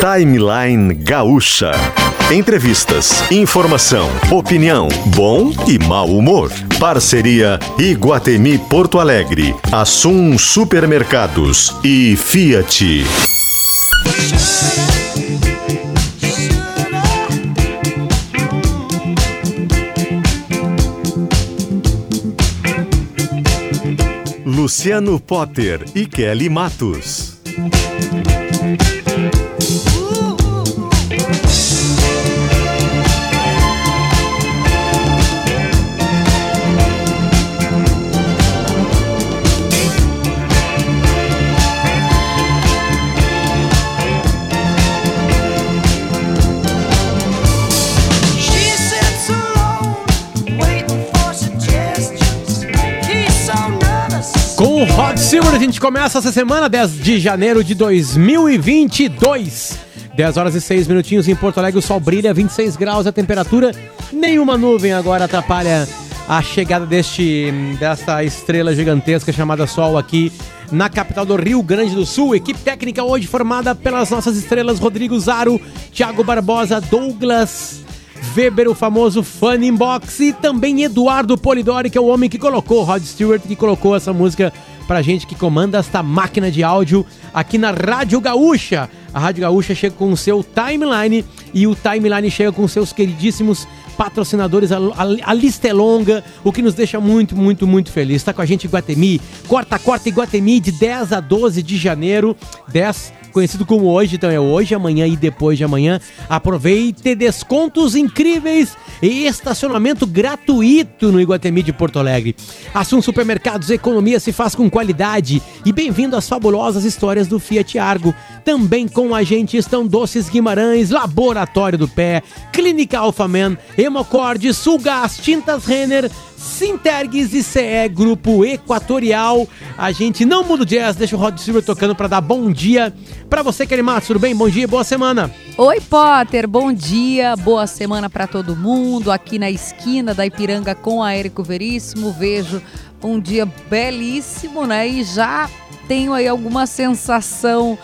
Timeline Gaúcha. Entrevistas, informação, opinião, bom e mau humor. Parceria Iguatemi Porto Alegre, Assum Supermercados e Fiat. Luciano Potter e Kelly Matos. A gente começa essa semana, 10 de janeiro de 2022. 10 horas e 6 minutinhos em Porto Alegre, o sol brilha, 26 graus a temperatura. Nenhuma nuvem agora atrapalha a chegada deste dessa estrela gigantesca chamada Sol aqui na capital do Rio Grande do Sul. Equipe técnica hoje formada pelas nossas estrelas Rodrigo Zaro, Thiago Barbosa, Douglas Weber, o famoso Funny Box, e também Eduardo Polidori, que é o homem que colocou, Rod Stewart, que colocou essa música pra gente, que comanda esta máquina de áudio aqui na Rádio Gaúcha. A Rádio Gaúcha chega com o seu timeline e o timeline chega com seus queridíssimos patrocinadores, a, a- a lista é longa, o que nos deixa muito, muito, muito feliz. Está com a gente Iguatemi, Corta Corta Iguatemi de 10 a 12 de janeiro, 10 conhecido como hoje, então é hoje, amanhã e depois de amanhã. Aproveite descontos incríveis e estacionamento gratuito no Iguatemi de Porto Alegre. Assum Supermercados, economia se faz com qualidade e bem-vindo às fabulosas histórias do Fiat Argo. Também com a gente estão Doces Guimarães, Laboratório do Pé, Clínica Alfaman, Hemocord, Sulgás, Tintas Renner, Sintergues e CE Grupo Equatorial. A gente não muda o jazz, deixa o Rod Silver tocando para dar bom dia para você, Kelly Matos. Tudo bem? Bom dia, boa semana. Oi, Potter, bom dia, boa semana para todo mundo. Aqui na esquina da Ipiranga com a Érico Veríssimo, vejo um dia belíssimo, né? E já tenho aí alguma sensação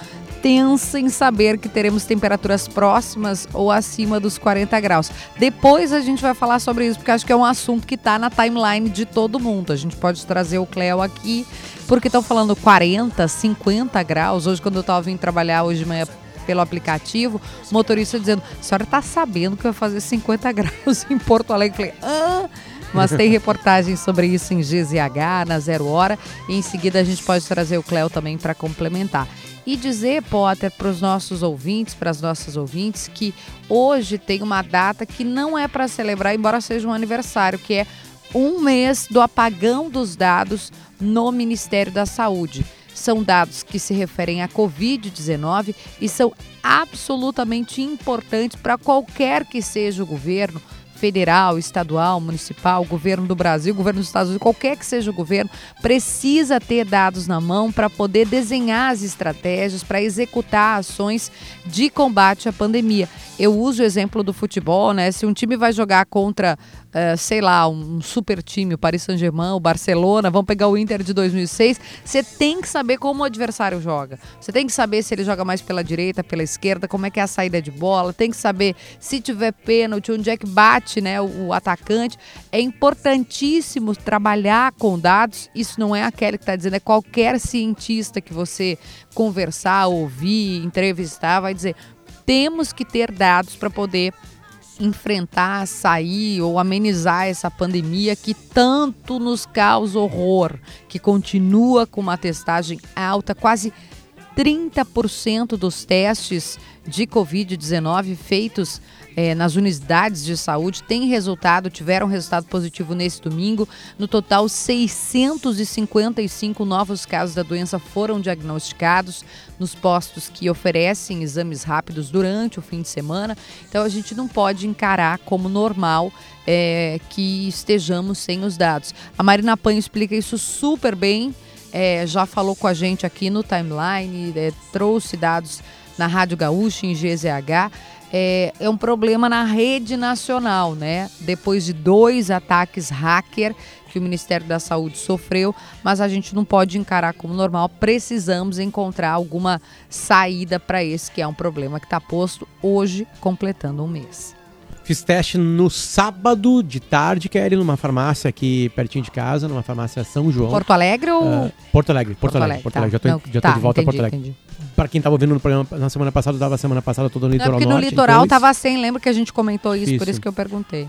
tensa em saber que teremos temperaturas próximas ou acima dos 40 graus. Depois a gente vai falar sobre isso, porque acho que é um assunto que está na timeline de todo mundo. A gente pode trazer o Cleo aqui, porque estão falando 40, 50 graus. Hoje, quando eu estava vindo trabalhar hoje de manhã pelo aplicativo, motorista dizendo: a senhora está sabendo que vai fazer 50 graus em Porto Alegre? Eu falei, ah! Mas tem reportagem sobre isso em GZH, na Zero Hora. E em seguida a gente pode trazer o Cléo também para complementar. E dizer, Potter, para os nossos ouvintes, para as nossas ouvintes, que hoje tem uma data que não é para celebrar, embora seja um aniversário, que é um mês do apagão dos dados no Ministério da Saúde. São dados que se referem à Covid-19 e são absolutamente importantes para qualquer que seja o governo, federal, estadual, municipal, governo do Brasil, governo dos Estados Unidos, qualquer que seja o governo, precisa ter dados na mão para poder desenhar as estratégias, para executar ações de combate à pandemia. Eu uso o exemplo do futebol, né? Se um time vai jogar contra, eh, sei lá, um super time, o Paris Saint-Germain, o Barcelona, vamos pegar o Inter de 2006, você tem que saber como o adversário joga. Você tem que saber se ele joga mais pela direita, pela esquerda, como é que é a saída de bola, tem que saber se tiver pênalti, onde é que bate né, o, o atacante. É importantíssimo trabalhar com dados. Isso não é aquele que está dizendo, é qualquer cientista que você conversar, ouvir, entrevistar, vai dizer. Temos que ter dados para poder enfrentar, sair ou amenizar essa pandemia que tanto nos causa horror, que continua com uma testagem alta, quase 30% dos testes de Covid-19 feitos eh, nas unidades de saúde têm resultado, tiveram resultado positivo nesse domingo. No total, 655 novos casos da doença foram diagnosticados nos postos que oferecem exames rápidos durante o fim de semana. Então, a gente não pode encarar como normal eh, que estejamos sem os dados. A Marina Panho explica isso super bem. eh, já falou com a gente aqui no timeline, eh, trouxe dados na Rádio Gaúcha, em GZH, é, é um problema na rede nacional, né? Depois de dois ataques hacker que o Ministério da Saúde sofreu, mas a gente não pode encarar como normal. Precisamos encontrar alguma saída para esse que é um problema que está posto hoje, completando um mês. Fiz teste no sábado de tarde, que era numa farmácia aqui pertinho de casa, numa farmácia São João. Porto Alegre ou. Ah, Porto Alegre, Porto, Alegre, Porto tá. Alegre. Já tô, Não, já tô tá, de volta a entendi, Porto Alegre. entendi. Pra quem tava ouvindo no programa na semana passada, tava semana passada todo no Não, litoral porque no norte. litoral então tava sem, lembra que a gente comentou isso, por Isso. isso que eu perguntei.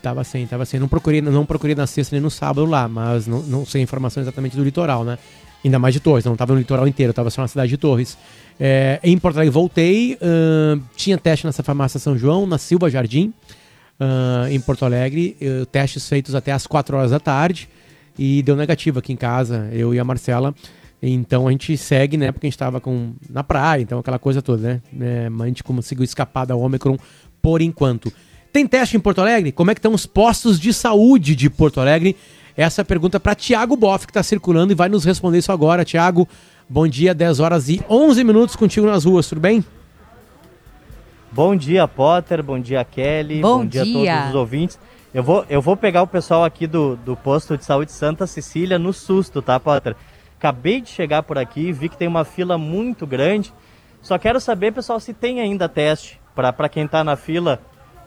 Tava sem, tava sem. Não procurei, não procurei na sexta nem no sábado lá, mas não, não sei informação exatamente do litoral, né? Ainda mais de Torres, não tava no litoral inteiro, tava só na cidade de Torres. É, em Porto Alegre voltei, ahn, tinha teste nessa farmácia São João, na Silva Jardim, ahn, em Porto Alegre, eh, testes feitos até às 4 horas da tarde e deu negativo aqui em casa, eu e a Marcela. Então a gente segue, né? Porque a gente tava com, na praia, então aquela coisa toda, né? É, mas a gente conseguiu escapar da Omicron por enquanto. Tem teste em Porto Alegre? Como é que estão os postos de saúde de Porto Alegre? Essa é a pergunta para Tiago Boff, que está circulando e vai nos responder isso agora. Tiago, bom dia, 10 horas e 11 minutos contigo nas ruas, tudo bem? Bom dia, Potter. Bom dia, Kelly. Bom dia, dia. a todos os ouvintes. Eu vou, eu vou pegar o pessoal aqui do, do posto de saúde Santa Cecília no susto, tá, Potter? Acabei de chegar por aqui, vi que tem uma fila muito grande. Só quero saber, pessoal, se tem ainda teste. Para quem está na fila,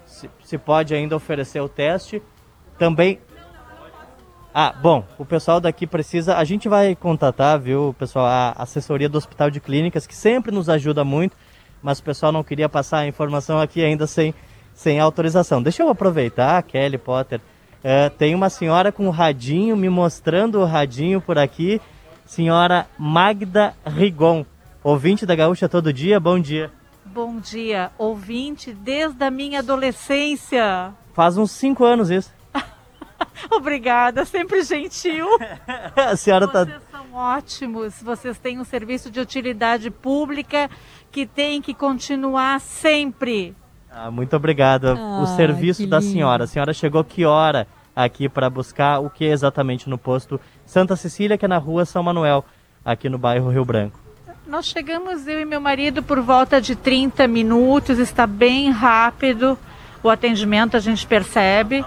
se, se pode ainda oferecer o teste. Também. Ah, bom, o pessoal daqui precisa. A gente vai contatar, viu, pessoal, a assessoria do Hospital de Clínicas, que sempre nos ajuda muito mas o pessoal não queria passar a informação aqui ainda sem, sem autorização. Deixa eu aproveitar, Kelly Potter. É, tem uma senhora com um radinho me mostrando o radinho por aqui. Senhora Magda Rigon, ouvinte da Gaúcha todo dia, bom dia. Bom dia, ouvinte desde a minha adolescência. Faz uns cinco anos isso. Obrigada, sempre gentil. A senhora tá. Vocês são ótimos. Vocês têm um serviço de utilidade pública que tem que continuar sempre. Ah, muito obrigado. o Ah, serviço que da senhora. A senhora chegou que hora aqui para buscar o que exatamente no posto Santa Cecília, que é na rua São Manuel, aqui no bairro Rio Branco? Nós chegamos, eu e meu marido, por volta de 30 minutos. Está bem rápido o atendimento, a gente percebe.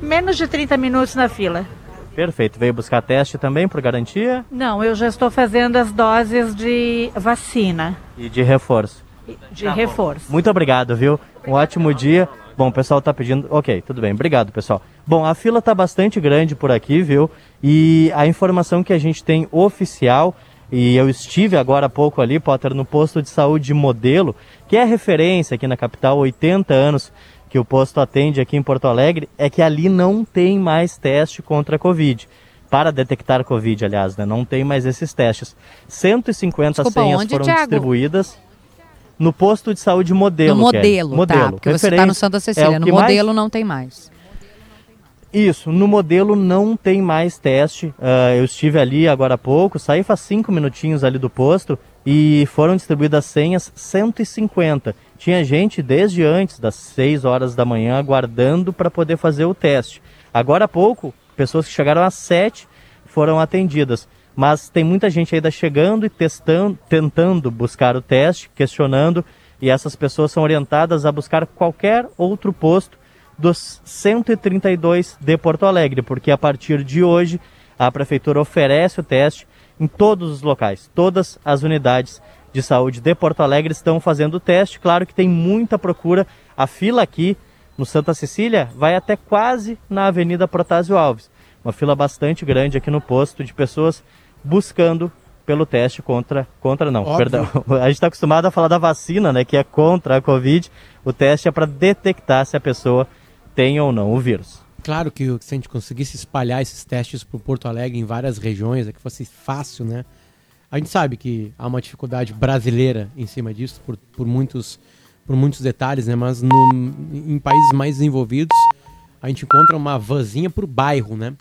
Menos de 30 minutos na fila. Perfeito. Veio buscar teste também por garantia Não, eu já estou fazendo as doses de vacina, e de reforço. de reforço. Muito obrigado, viu? Um ótimo dia. Bom, o pessoal tá pedindo. Ok, tudo bem. Obrigado, pessoal. Bom, a fila tá bastante grande por aqui, viu? E a informação que a gente tem oficial, e eu estive agora há pouco ali, Potter, no posto de saúde modelo, que é referência aqui na capital, 80 anos que o posto atende aqui em Porto Alegre, é que ali não tem mais teste contra a Covid. Para detectar Covid, aliás, né? Não tem mais esses testes. 150 Desculpa, senhas onde, foram Thiago? distribuídas no posto de saúde modelo. no Kelly. modelo, tá? Porque você está no Santa É Cecília. o no que mais- modelo não tem mais. Isso, no modelo não tem mais teste. Ah, eu estive ali agora há pouco, saí faz cinco minutinhos ali do posto e foram distribuídas senhas 150. Tinha gente desde antes das 6 horas da manhã aguardando para poder fazer o teste. Agora há pouco, pessoas que chegaram às 7 foram atendidas. Mas tem muita gente ainda chegando e testando, tentando buscar o teste, questionando, e essas pessoas são orientadas a buscar qualquer outro posto dos 132 de Porto Alegre, porque a partir de hoje a prefeitura oferece o teste em todos os locais. Todas as unidades de saúde de Porto Alegre estão fazendo o teste. Claro que tem muita procura. A fila aqui no Santa Cecília vai até quase na Avenida Protásio Alves. Uma fila bastante grande aqui no posto de pessoas buscando pelo teste contra contra não, Óbvio. perdão. A gente está acostumado a falar da vacina, né, que é contra a Covid. O teste é para detectar se a pessoa tem ou não o vírus. Claro que se a gente conseguisse espalhar esses testes para Porto Alegre em várias regiões, é que fosse fácil, né? A gente sabe que há uma dificuldade brasileira em cima disso, por, por, muitos, por muitos detalhes, né? Mas no, em países mais desenvolvidos, a gente encontra uma vanzinha por bairro, né?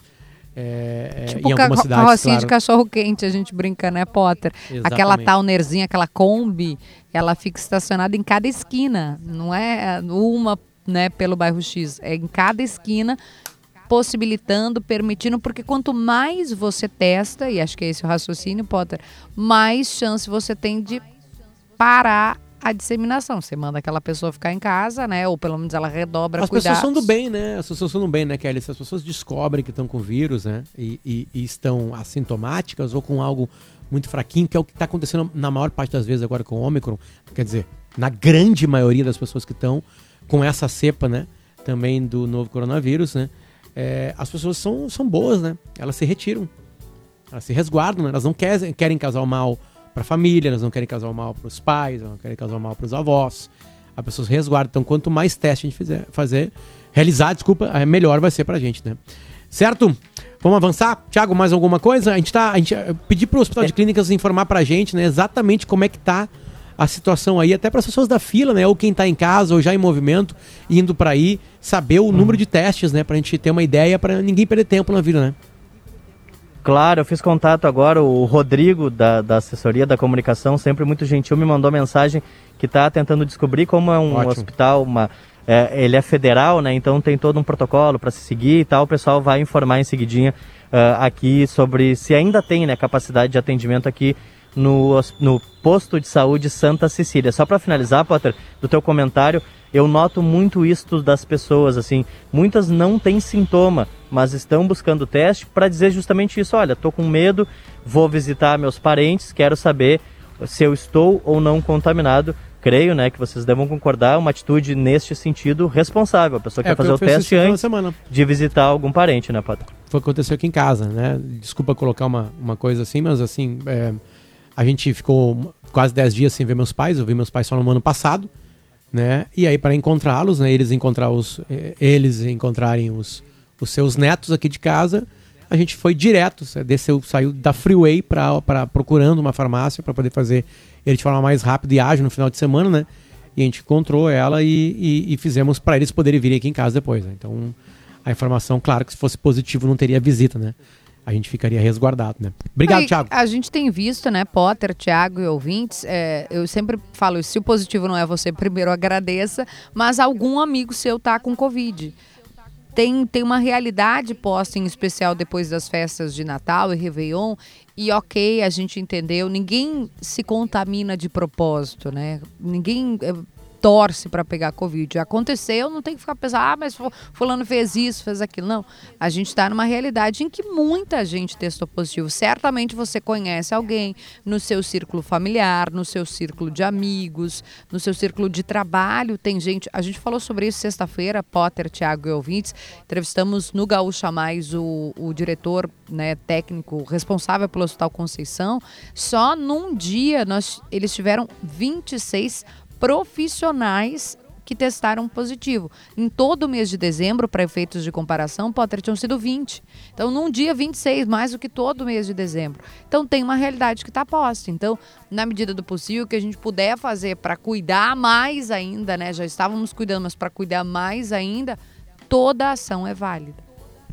É, é, Tipo em algumas cidades, carrocinha claro. de cachorro quente, a gente brinca, né, Potter? Aquela Exatamente. townerzinha, aquela Kombi, ela fica estacionada em cada esquina. Não é uma, né, pelo bairro X. É em cada esquina, possibilitando, permitindo, porque quanto mais você testa, e acho que é esse o raciocínio, Potter, mais chance você tem de parar a disseminação. Você manda aquela pessoa ficar em casa, né? Ou pelo menos ela redobra As cuidados. pessoas são do bem, né? As pessoas são do bem, né, Kelly? Se as pessoas descobrem que estão com vírus, né? E, e- e estão assintomáticas ou com algo muito fraquinho, que é o que está acontecendo na maior parte das vezes agora com o Ômicron. Quer dizer, na grande maioria das pessoas que estão com essa cepa, né? Também do novo coronavírus, né? É, as pessoas são, são boas, né? Elas se retiram. Elas se resguardam, né? Elas não querem, querem causar o mal para a família, elas não querem causar o mal para os pais, elas não querem causar o mal para os avós. As pessoas resguardam. Então, quanto mais teste a gente fizer, fazer, realizar, desculpa, é, melhor vai ser pra gente, né? Certo? Vamos avançar? Tiago, mais alguma coisa? A gente tá. A gente pedir pro Hospital de Clínicas informar pra gente, né, exatamente como é que tá a situação aí, até para as pessoas da fila, né? Ou quem tá em casa, ou já em movimento, indo pra aí, saber o número de testes, né? Pra gente ter uma ideia, pra ninguém perder tempo na vida, né? Claro, eu fiz contato agora, o Rodrigo da, da assessoria da comunicação, sempre muito gentil, me mandou mensagem que está tentando descobrir como é um Ótimo. hospital, uma, é, ele é federal, né? Então tem todo um protocolo para se seguir e tal. O pessoal vai informar em seguidinha ah, aqui sobre se ainda tem né, capacidade de atendimento aqui no, no posto de saúde Santa Cecília. Só para finalizar, Potter, do teu comentário, eu noto muito isso das pessoas, assim, muitas não têm sintoma, mas estão buscando teste para dizer justamente isso, olha, tô com medo, vou visitar meus parentes, quero saber se eu estou ou não contaminado. Creio, né, que vocês devam concordar, uma atitude neste sentido responsável. A pessoa É, quer fazer o teste antes de visitar algum parente, né, Potter? foi o que aconteceu aqui em casa, né? Desculpa colocar uma, uma coisa assim, mas assim, é, a gente ficou quase 10 dias sem ver meus pais, eu vi meus pais só no ano passado, né? E aí para encontrá-los, né, eles encontrar os eh, eles encontrarem os, os seus netos aqui de casa, a gente foi direto, desceu, saiu da freeway para procurando uma farmácia para poder fazer ele de forma mais rápida e ágil no final de semana, né? E a gente encontrou ela e, e- e fizemos para eles poderem vir aqui em casa depois, né? Então, a informação, claro que se fosse positivo não teria visita, né? A gente ficaria resguardado, né? Obrigado, Aí, Thiago. A gente tem visto, né, Potter, Thiago e ouvintes, é, eu sempre falo, isso, se o positivo não é você, primeiro agradeça, mas algum amigo seu tá com Covid. Tem, tem uma realidade posta em especial depois das festas de Natal e Réveillon, e ok, a gente entendeu, ninguém se contamina de propósito, né? Ninguém eh, torce para pegar Covid. Aconteceu, não tem que ficar pensando, ah, mas fu- fulano fez isso, fez aquilo. Não, a gente está numa realidade em que muita gente testou positivo. Certamente você conhece alguém no seu círculo familiar, no seu círculo de amigos, no seu círculo de trabalho. Tem gente, a gente falou sobre isso sexta-feira, Potter, Thiago e ouvintes. Entrevistamos no Gaúcha Mais o, o diretor né, técnico responsável pelo Hospital Conceição. Só num dia nós, eles tiveram 26 profissionais que testaram positivo. Em todo o mês de dezembro, para efeitos de comparação, Potter tinham sido 20. Então, num dia, 26, mais do que todo o mês de dezembro. Então, tem uma realidade que está posta. Então, na medida do possível, o que a gente puder fazer para cuidar mais ainda, né? Já estávamos cuidando, mas para cuidar mais ainda, toda a ação é válida.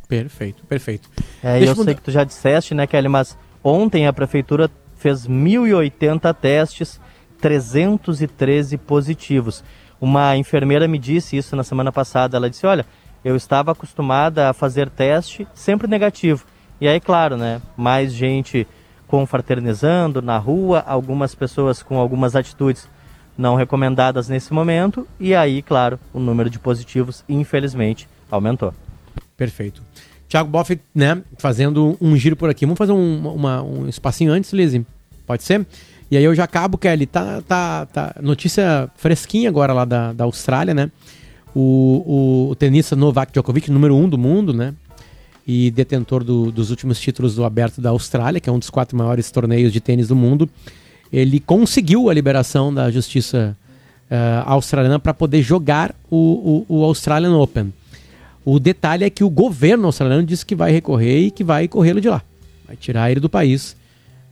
Perfeito, perfeito. É, Deixa eu eu sei mudar- que tu já disseste, né, Kelly, mas ontem a prefeitura fez 1.080 testes, 313 positivos. Uma enfermeira me disse isso na semana passada. Ela disse: Olha, eu estava acostumada a fazer teste sempre negativo. E aí, claro, né, mais gente confraternizando na rua, algumas pessoas com algumas atitudes não recomendadas nesse momento. E aí, claro, o número de positivos, infelizmente, aumentou. Perfeito. Thiago Boff, né, fazendo um giro por aqui. Vamos fazer um, uma- um espacinho antes, Lizzy? Pode ser? E aí eu já acabo, Kelly. Tá, tá, tá. Notícia fresquinha agora lá da, da Austrália, né? O, o, o tenista Novak Djokovic, número um do mundo, né? E detentor do- dos últimos títulos do Aberto da Austrália, que é um dos quatro maiores torneios de tênis do mundo. Ele conseguiu a liberação da justiça eh, australiana para poder jogar o, o, o Australian Open. O detalhe é que o governo australiano disse que vai recorrer e que vai corrê-lo de lá. Vai tirar ele do país,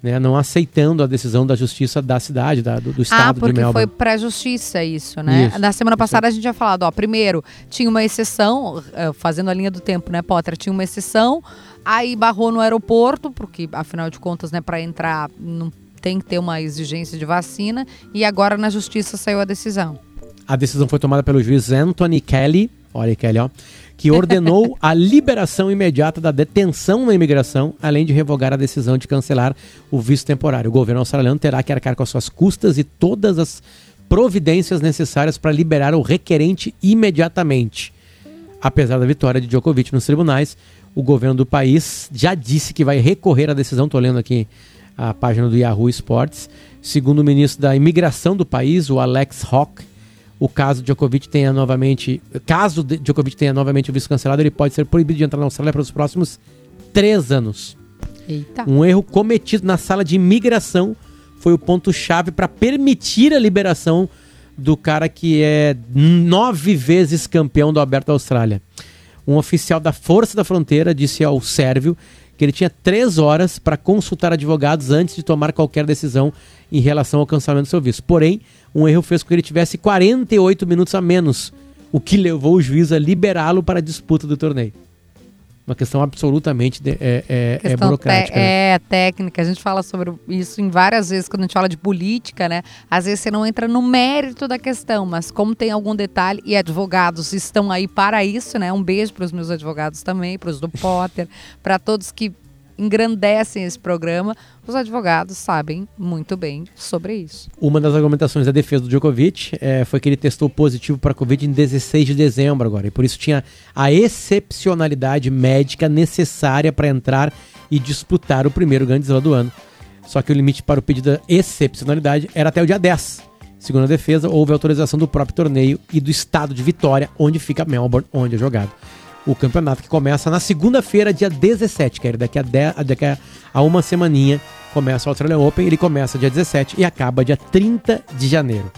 né, não aceitando a decisão da justiça da cidade, da- do, do Ah, estado de porque foi Melbourne. pra justiça isso, né? Isso, Na semana isso. passada a gente tinha falado, ó, primeiro, tinha uma exceção, eh, fazendo a linha do tempo, né, Potter? Tinha uma exceção, aí barrou no aeroporto, porque afinal de contas, né, para entrar não tem que ter uma exigência de vacina, e agora na justiça saiu a decisão. A decisão foi tomada pelo juiz Anthony Kelly, olha Kelly, ó, que ordenou a liberação imediata da detenção na imigração, além de revogar a decisão de cancelar o visto temporário. O governo australiano terá que arcar com as suas custas e todas as providências necessárias para liberar o requerente imediatamente. Apesar da vitória de Djokovic nos tribunais, o governo do país já disse que vai recorrer à decisão. Estou lendo aqui a página do Yahoo Sports. Segundo o ministro da Imigração do país, o Alex Hawke, o caso Djokovic tenha novamente, caso Djokovic tenha novamente o visto cancelado, ele pode ser proibido de entrar na Austrália para os próximos três anos. Eita. Um erro cometido na sala de imigração foi o ponto-chave para permitir a liberação do cara que é nove vezes campeão do Aberto da Austrália. Um oficial da Força da Fronteira disse ao sérvio que ele tinha três horas para consultar advogados antes de tomar qualquer decisão em relação ao cancelamento do seu visto. Porém, um erro fez com que ele tivesse 48 minutos a menos, o que levou o juiz a liberá-lo para a disputa do torneio. Uma questão absolutamente de- é, é- é Questão burocrática. te- né? É, técnica. A gente fala sobre isso em várias vezes quando a gente fala de política, né? Às vezes você não entra no mérito da questão, mas como tem algum detalhe, e advogados estão aí para isso, né? Um beijo para os meus advogados também, para os do Potter, para todos que engrandecem esse programa. Os advogados sabem muito bem sobre isso. Uma das argumentações da defesa do Djokovic eh, foi que ele testou positivo para a Covid em 16 de dezembro agora. E por isso tinha a excepcionalidade médica necessária para entrar e disputar o primeiro Grande Slam do ano. Só que o limite para o pedido da excepcionalidade era até o dia 10. Segundo a defesa, houve autorização do próprio torneio e do estado de Vitória, onde fica Melbourne, onde é jogado. O campeonato que começa na segunda-feira, dia 17, que é daqui a, 10, daqui a- uma semaninha começa o Australian Open, ele começa dia 17 e acaba dia 30 de janeiro.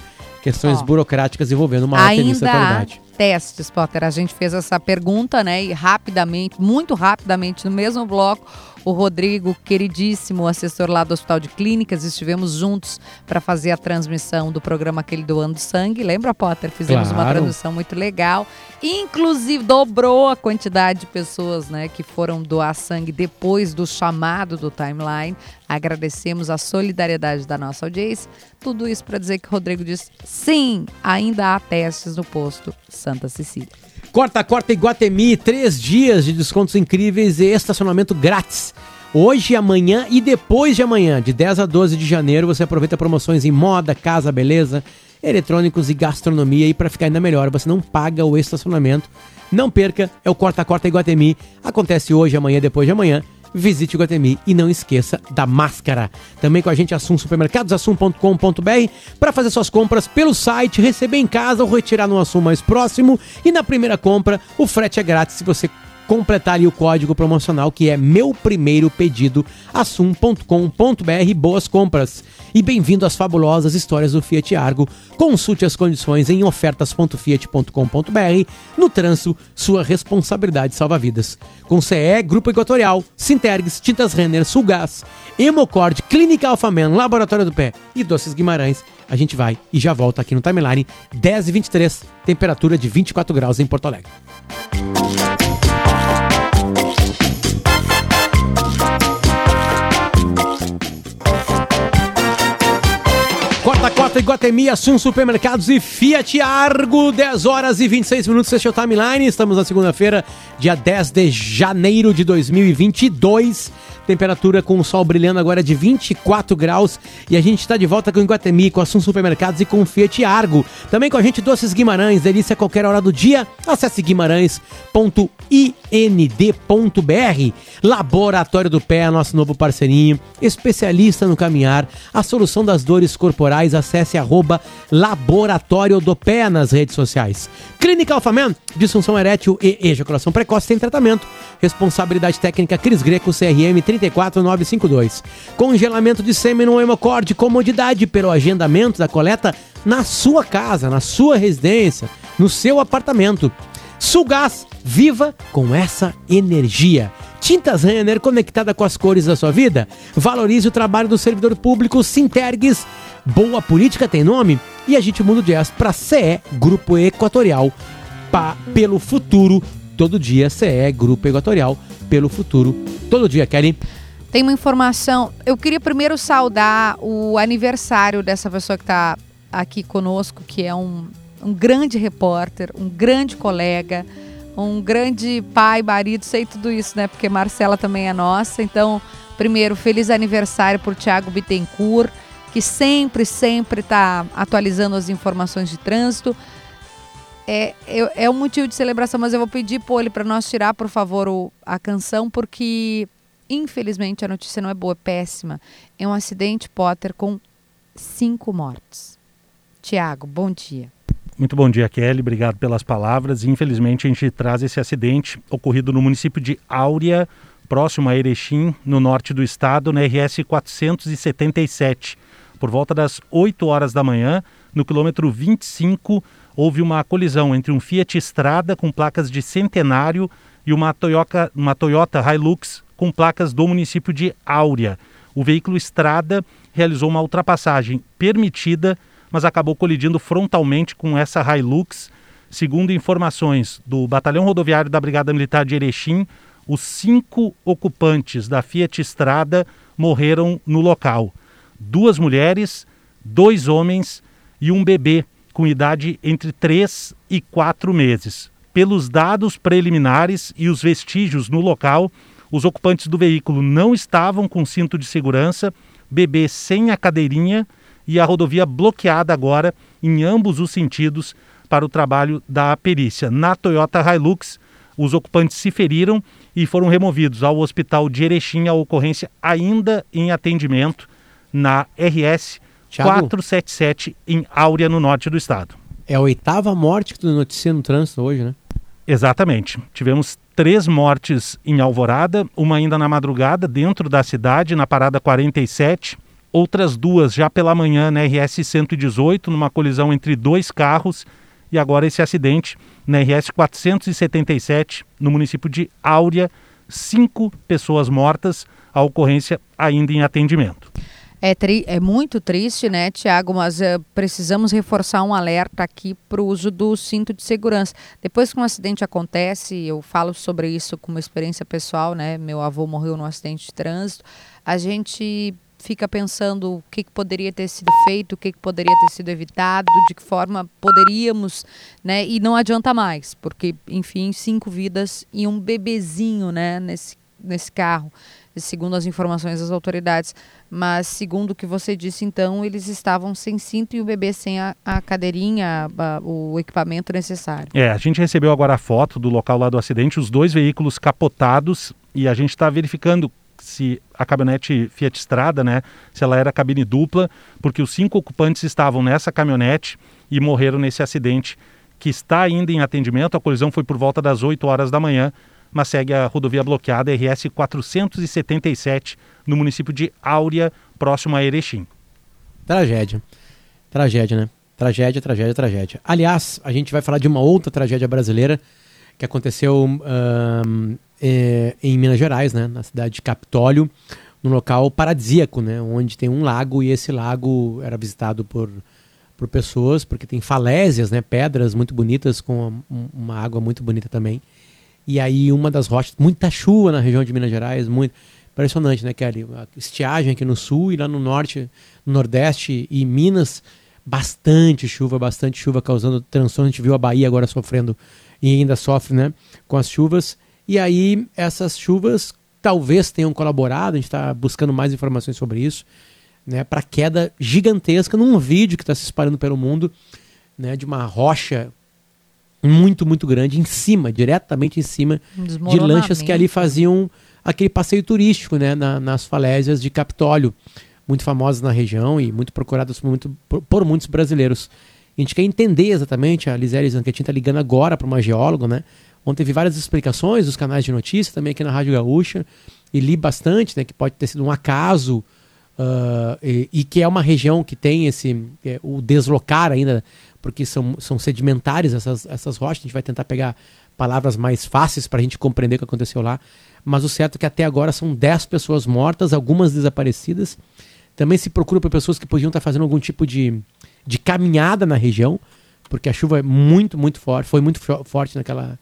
Questões Ó. burocráticas envolvendo uma alta qualidade. Testes, Potter. A gente fez essa pergunta, né? E rapidamente, muito rapidamente, no mesmo bloco, o Rodrigo, queridíssimo assessor lá do Hospital de Clínicas, estivemos juntos para fazer a transmissão do programa aquele doando sangue. Lembra, Potter? Fizemos uma Claro. transmissão muito legal. Inclusive, dobrou a quantidade de pessoas né, que foram doar sangue depois do chamado do timeline. Agradecemos a solidariedade da nossa audiência. Tudo isso para dizer que o Rodrigo disse: sim, ainda há testes no posto Santa Cecília. Corta, corta Iguatemi, três dias de descontos incríveis e estacionamento grátis. Hoje, amanhã e depois de amanhã, de 10 a 12 de janeiro, você aproveita promoções em moda, casa, beleza, eletrônicos e gastronomia. E para ficar ainda melhor, você não paga o estacionamento. Não perca, é o Corta Corta Iguatemi. Acontece hoje, amanhã, depois de amanhã. Visite o Iguatemi e não esqueça da máscara. Também com a gente, Assum Supermercados, assum.com.br, para fazer suas compras pelo site, receber em casa ou retirar no Assum mais próximo. E na primeira compra, o frete é grátis se você completar o código promocional que é meu primeiro pedido, assum.com.br, boas compras. E bem-vindo às fabulosas histórias do Fiat Argo. Consulte as condições em ofertas.fiat.com.br. No trânsito, sua responsabilidade salva vidas. Com CE, Grupo Equatorial, Sintergs, Tintas Renner, Sulgás, Hemocord, Clínica Alfaman, Laboratório do Pé e Doces Guimarães. A gente vai e já volta aqui no Timeline 10 e 23, temperatura de 24 graus em Porto Alegre. Corta, Iguatemi, Assum Supermercados e Fiat Argo, 10 horas e 26 minutos, este é o Timeline, estamos na segunda-feira, dia 10 de janeiro de 2022, temperatura com o sol brilhando agora de 24 graus. E a gente está de volta com Iguatemi, com Assum Supermercados e com Fiat Argo, também com a gente Doces Guimarães, delícia a qualquer hora do dia, acesse guimarães.ind.br, Laboratório do Pé, nosso novo parceirinho, especialista no caminhar, a solução das dores corporais, acesse arroba Laboratório do Pé nas redes sociais. Clínica Alfaman, disfunção erétil e ejaculação precoce tem tratamento. Responsabilidade técnica Cris Greco, CRM 34952. Congelamento de sêmen no hemocord, comodidade pelo agendamento da coleta na sua casa, na sua residência, no seu apartamento. Sulgás, viva com essa energia. Tintas Renner conectada com as cores da sua vida. Valorize o trabalho do servidor público Sintergues. Boa política tem nome e a gente muda o jazz para CE Grupo Equatorial pa, pelo futuro todo dia. CE Grupo Equatorial pelo futuro todo dia. Kelly, Tem uma informação. Eu queria primeiro saudar o aniversário dessa pessoa que está aqui conosco, que é um um grande repórter, um grande colega, um grande pai, marido, sei tudo isso, né? Porque Marcela também é nossa. Então, primeiro, feliz aniversário por Tiago Bittencourt, que sempre, sempre está atualizando as informações de trânsito. É, é, é um motivo de celebração, mas eu vou pedir, Poli, para nós tirar, por favor, o- a canção, porque, infelizmente, a notícia não é boa, é péssima. É um acidente, Potter, com cinco mortes. Tiago, bom dia. Muito bom dia, Kelly. Obrigado pelas palavras. Infelizmente, a gente traz esse acidente ocorrido no município de Áurea, próximo a Erechim, no norte do estado, na RS 477. Por volta das 8 horas da manhã, no quilômetro 25, houve uma colisão entre um Fiat Strada com placas de Centenário e uma Toyota, uma Toyota Hilux com placas do município de Áurea. O veículo Strada realizou uma ultrapassagem permitida mas acabou colidindo frontalmente com essa Hilux. Segundo informações do Batalhão Rodoviário da Brigada Militar de Erechim, os cinco ocupantes da Fiat Strada morreram no local. Duas mulheres, dois homens e um bebê com idade entre 3 e 4 meses. Pelos dados preliminares e os vestígios no local, os ocupantes do veículo não estavam com cinto de segurança, bebê sem a cadeirinha e a rodovia bloqueada agora em ambos os sentidos para o trabalho da perícia. Na Toyota Hilux, os ocupantes se feriram e foram removidos ao hospital de Erechim, a ocorrência ainda em atendimento na RS Thiago? 477 em Áurea, no norte do estado. É a oitava morte que tu noticia no trânsito hoje, né? Exatamente. Tivemos três mortes em Alvorada, uma ainda na madrugada, dentro da cidade, na parada 47. Outras duas já pela manhã na RS 118, numa colisão entre dois carros. E agora esse acidente na RS 477, no município de Áurea. Cinco pessoas mortas, a ocorrência ainda em atendimento. É, tri- é muito triste, né, Tiago? Mas eh, precisamos reforçar um alerta aqui para o uso do cinto de segurança. Depois que um acidente acontece, eu falo sobre isso com uma experiência pessoal, né? Meu avô morreu num acidente de trânsito. A gente fica pensando o que, que poderia ter sido feito, o que, que poderia ter sido evitado, de que forma poderíamos, né? E não adianta mais, porque, enfim, cinco vidas e um bebezinho, né, nesse, nesse carro segundo as informações das autoridades. Mas, segundo o que você disse, então, eles estavam sem cinto e o bebê sem a, a cadeirinha, a- o equipamento necessário. É, a gente recebeu agora a foto do local lá do acidente, os dois veículos capotados e a gente está verificando se a caminhonete Fiat Strada, né, se ela era cabine dupla, porque os cinco ocupantes estavam nessa caminhonete e morreram nesse acidente que está ainda em atendimento. A colisão foi por volta das 8 horas da manhã, mas segue a rodovia bloqueada RS 477 no município de Áurea, próximo a Erechim. Tragédia. Tragédia, né? Tragédia, tragédia, tragédia. Aliás, a gente vai falar de uma outra tragédia brasileira que aconteceu ahn, é, em Minas Gerais, né? Na cidade de Capitólio, num local paradisíaco, né? Onde tem um lago e esse lago era visitado por, por pessoas, porque tem falésias, né? Pedras muito bonitas com um- uma água muito bonita também. E aí uma das rochas, muita chuva na região de Minas Gerais, muito impressionante, né, Kelly? A estiagem aqui no sul e lá no norte, no nordeste e Minas, bastante chuva, bastante chuva causando transtorno. A gente viu a Bahia agora sofrendo e ainda sofre, né, com as chuvas. E aí essas chuvas talvez tenham colaborado, a gente está buscando mais informações sobre isso, né, para queda gigantesca num vídeo que está se espalhando pelo mundo, né, de uma rocha muito, muito grande em cima, diretamente em cima de lanchas que ali desmoronamento. faziam aquele passeio turístico, né, na- nas falésias de Capitólio, muito famosas na região e muito procuradas por, muito- por- por muitos brasileiros. A gente quer entender exatamente, a Lisele Zanquetin está ligando agora para uma geóloga, né? Ontem vi várias explicações dos canais de notícia, também aqui na Rádio Gaúcha, e li bastante, né, que pode ter sido um acaso, ah, e, e que é uma região que tem esse, é, o deslocar ainda, porque são, são sedimentares essas, essas rochas, a gente vai tentar pegar palavras mais fáceis para a gente compreender o que aconteceu lá, mas o certo é que até agora são 10 pessoas mortas, algumas desaparecidas, também se procura por pessoas que podiam estar fazendo algum tipo de, de caminhada na região, porque a chuva é muito, muito forte, foi muito fo- forte naquela,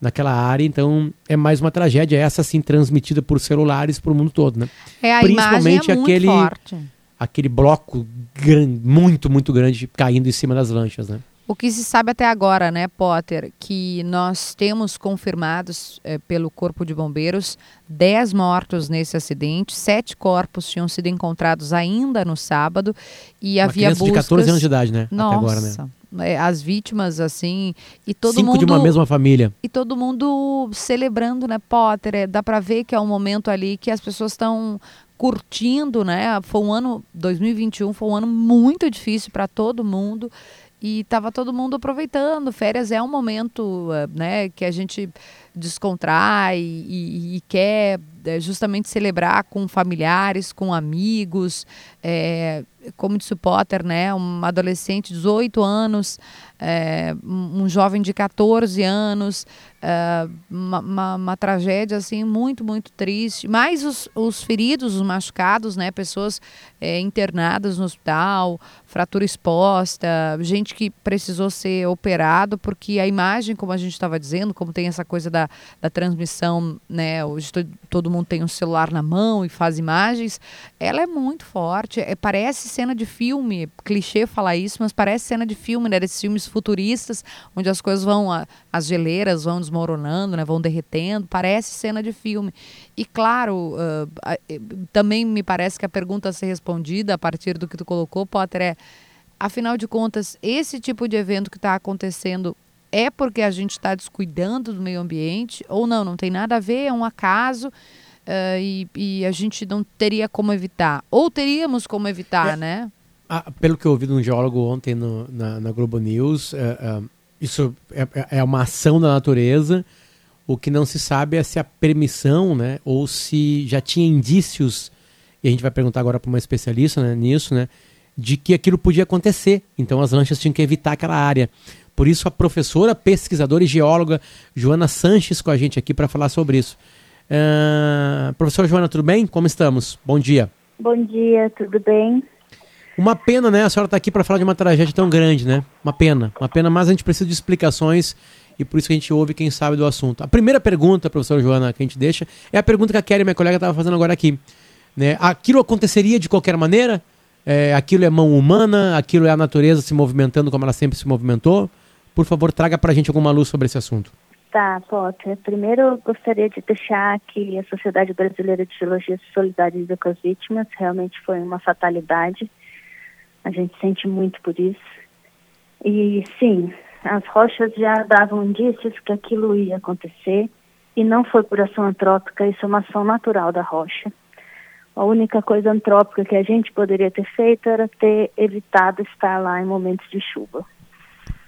naquela área, então é mais uma tragédia, essa sim transmitida por celulares para o mundo todo, né? É, a Principalmente imagem é muito aquele- forte. Aquele bloco gran- muito, muito grande caindo em cima das lanchas, né? O que se sabe até agora, né, Potter, que nós temos confirmados eh, pelo Corpo de Bombeiros 10 mortos nesse acidente, sete corpos tinham sido encontrados ainda no sábado e Uma havia criança de buscas... 14 anos de idade, né? Nossa, Até agora, né? é, as vítimas, assim, e todo Cinco mundo... de uma mesma família. E todo mundo celebrando, né, Potter? É, dá pra ver que é um momento ali que as pessoas estão curtindo, né? Foi um ano, 2021 foi um ano muito difícil para todo mundo e estava todo mundo aproveitando. Férias é um momento, eh, né, que a gente descontrai e, e quer eh, justamente celebrar com familiares, com amigos. É, como disse o Potter, né, um adolescente de 18 anos, é, um jovem de 14 anos, é, uma, uma- uma tragédia assim muito, muito triste. Mais os, os feridos, os machucados, né, pessoas é, internadas no hospital, fratura exposta, gente que precisou ser operado, porque a imagem, como a gente estava dizendo, como tem essa coisa da, da transmissão, né, hoje to- todo mundo tem um celular na mão e faz imagens, ela é muito forte, é, parece cena de filme, clichê falar isso, mas parece cena de filme, né, desses filmes futuristas, onde as coisas vão, as geleiras vão desmoronando, né, vão derretendo, parece cena de filme. E claro, eh, também me parece que a pergunta a ser respondida a partir do que tu colocou, Potter, é afinal de contas, esse tipo de evento que está acontecendo é porque a gente está descuidando do meio ambiente ou não? Não tem nada a ver, é um acaso ah, e, e a gente não teria como evitar. Ou teríamos como evitar, É. né? Ah, pelo que eu ouvi de um geólogo ontem no- na, na Globo News, é, é, isso é, é- é uma ação da natureza. O que não se sabe é se a permissão, né, ou se já tinha indícios, e a gente vai perguntar agora para uma especialista né, nisso, né, de que aquilo podia acontecer. Então as lanchas tinham que evitar aquela área. Por isso a professora, pesquisadora e geóloga Joana Sanches com a gente aqui para falar sobre isso. Ah, professora Joana, tudo bem? Como estamos? Bom dia. Bom dia, tudo bem? Uma pena, né? A senhora está aqui para falar de uma tragédia tão grande, né? Uma pena. Uma pena, mas a gente precisa de explicações e por isso que a gente ouve quem sabe do assunto. A primeira pergunta, professora Joana, que a gente deixa, é a pergunta que a Kelly, minha colega, estava fazendo agora aqui. Né? Aquilo aconteceria de qualquer maneira? É, aquilo é mão humana? Aquilo é a natureza se movimentando como ela sempre se movimentou? Por favor, traga para a gente alguma luz sobre esse assunto. Tá, Potter. Primeiro, eu gostaria de deixar que a Sociedade Brasileira de Geologia se solidariza com as vítimas. Realmente foi uma fatalidade. A gente sente muito por isso. E, sim, as rochas já davam indícios que aquilo ia acontecer. E não foi por ação antrópica, isso é uma ação natural da rocha. A única coisa antrópica que a gente poderia ter feito era ter evitado estar lá em momentos de chuva.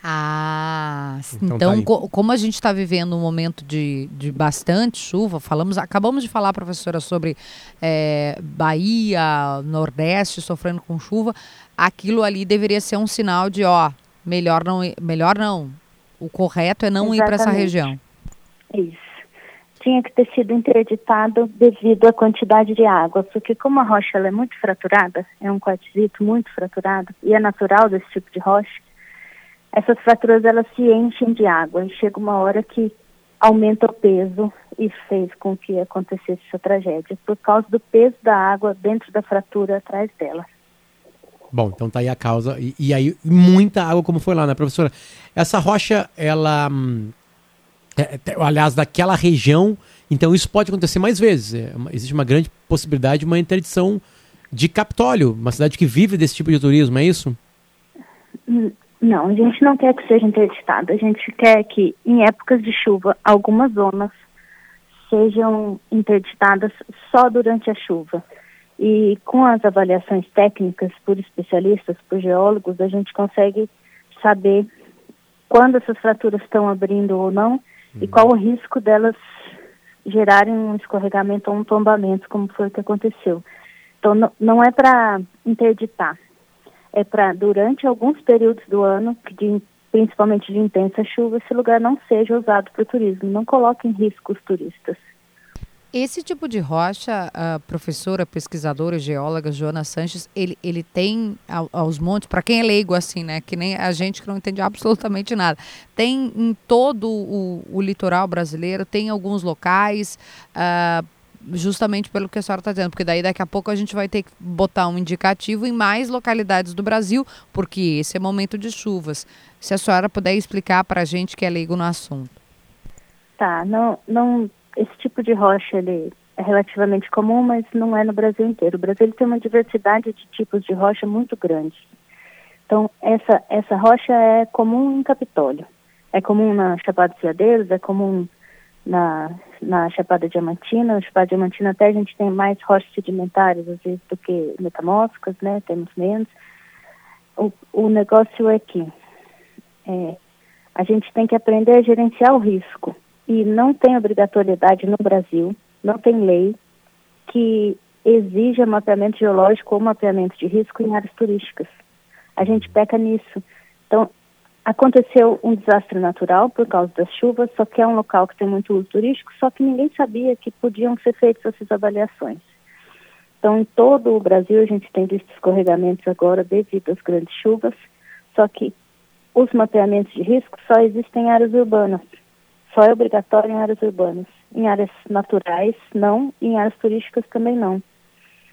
Ah, Então então, tá co- como a gente está vivendo um momento de, de bastante chuva, falamos, acabamos de falar, professora, sobre eh, Bahia, Nordeste sofrendo com chuva, aquilo ali deveria ser um sinal de, ó, melhor não, melhor não. O correto é não ir para essa Exatamente. região. Isso. Tinha que ter sido interditado devido à quantidade de água, porque como a rocha ela é muito fraturada, é um quartzito muito fraturado, e é natural desse tipo de rocha, essas fraturas elas se enchem de água e chega uma hora que aumenta o peso e fez com que acontecesse essa tragédia, por causa do peso da água dentro da fratura atrás dela. Bom, então tá aí a causa. E, e aí, muita água como foi lá, né, professora? Essa rocha, ela. hum, é- é- aliás, daquela região, então isso pode acontecer mais vezes. É existe uma grande possibilidade de uma interdição de Capitólio, uma cidade que vive desse tipo de turismo, é isso? Não, a gente não quer que seja interditado. A gente quer que, em épocas de chuva, algumas zonas sejam interditadas só durante a chuva. E com as avaliações técnicas por especialistas, por geólogos, a gente consegue saber quando essas fraturas estão abrindo ou não e qual o risco delas gerarem um escorregamento ou um tombamento, como foi o que aconteceu. Então, não, não é para interditar, é para, durante alguns períodos do ano, de- principalmente de intensa chuva, esse lugar não seja usado para o turismo, não coloque em risco os turistas. Esse tipo de rocha, a professora, pesquisadora, geóloga Joana Sanches, ele, ele tem ao- aos montes, para quem é leigo assim, né? Que nem a gente que não entende absolutamente nada. Tem em todo o, o litoral brasileiro, tem alguns locais. ah, justamente pelo que a senhora está dizendo, porque daí daqui a pouco a gente vai ter que botar um indicativo em mais localidades do Brasil, porque esse é momento de chuvas. Se a senhora puder explicar para a gente que é leigo no assunto. Tá, não, não, esse tipo de rocha ele é relativamente comum, mas não é no Brasil inteiro. O Brasil tem uma diversidade de tipos de rocha muito grande. Então, essa, essa rocha é comum em Capitólio. É comum na Chapada dos Veadeiros, é comum na, na Chapada Diamantina. Na Chapada Diamantina até a gente tem mais rochas sedimentares, às vezes, do que metamórficas, né? Temos menos. O, o negócio é que é, a gente tem que aprender a gerenciar o risco. E não tem obrigatoriedade no Brasil, não tem lei que exija mapeamento geológico ou mapeamento de risco em áreas turísticas. A gente peca nisso. Então, aconteceu um desastre natural por causa das chuvas, só que é um local que tem muito uso turístico, só que ninguém sabia que podiam ser feitas essas avaliações. Então, em todo o Brasil, a gente tem visto escorregamentos agora devido às grandes chuvas, só que os mapeamentos de risco só existem em áreas urbanas. Só é obrigatório em áreas urbanas. Em áreas naturais, não. Em áreas turísticas, também não.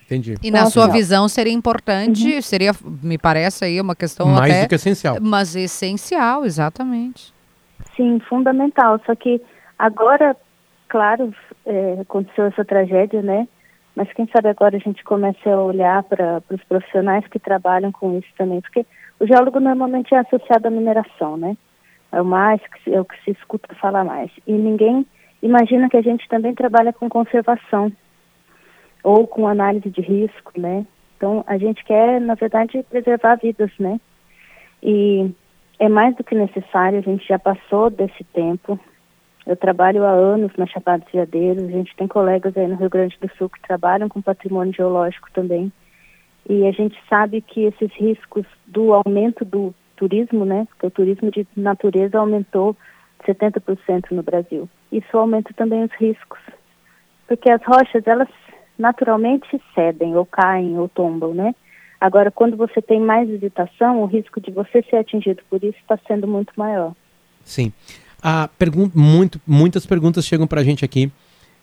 Entendi. E na sua visão seria importante, seria, me parece aí uma questão Mais até... do que essencial. Mas essencial, exatamente. Sim, fundamental. Só que agora, claro, é, aconteceu essa tragédia, né? Mas quem sabe agora a gente comece a olhar para os profissionais que trabalham com isso também, porque o geólogo normalmente é associado à mineração, né? É o mais é o que se escuta falar mais. E ninguém imagina que a gente também trabalha com conservação ou com análise de risco, né? Então a gente quer, na verdade, preservar vidas, né? E é mais do que necessário, a gente já passou desse tempo. Eu trabalho há anos na Chapada dos Veadeiros, a gente tem colegas aí no Rio Grande do Sul que trabalham com patrimônio geológico também. E a gente sabe que esses riscos do aumento do turismo, né? Porque o turismo de natureza aumentou 70% no Brasil. Isso aumenta também os riscos. Porque as rochas, elas naturalmente cedem, ou caem, ou tombam, né? Agora, quando você tem mais visitação, o risco de você ser atingido por isso está sendo muito maior. Sim. A pergun muito, muitas perguntas chegam pra gente aqui,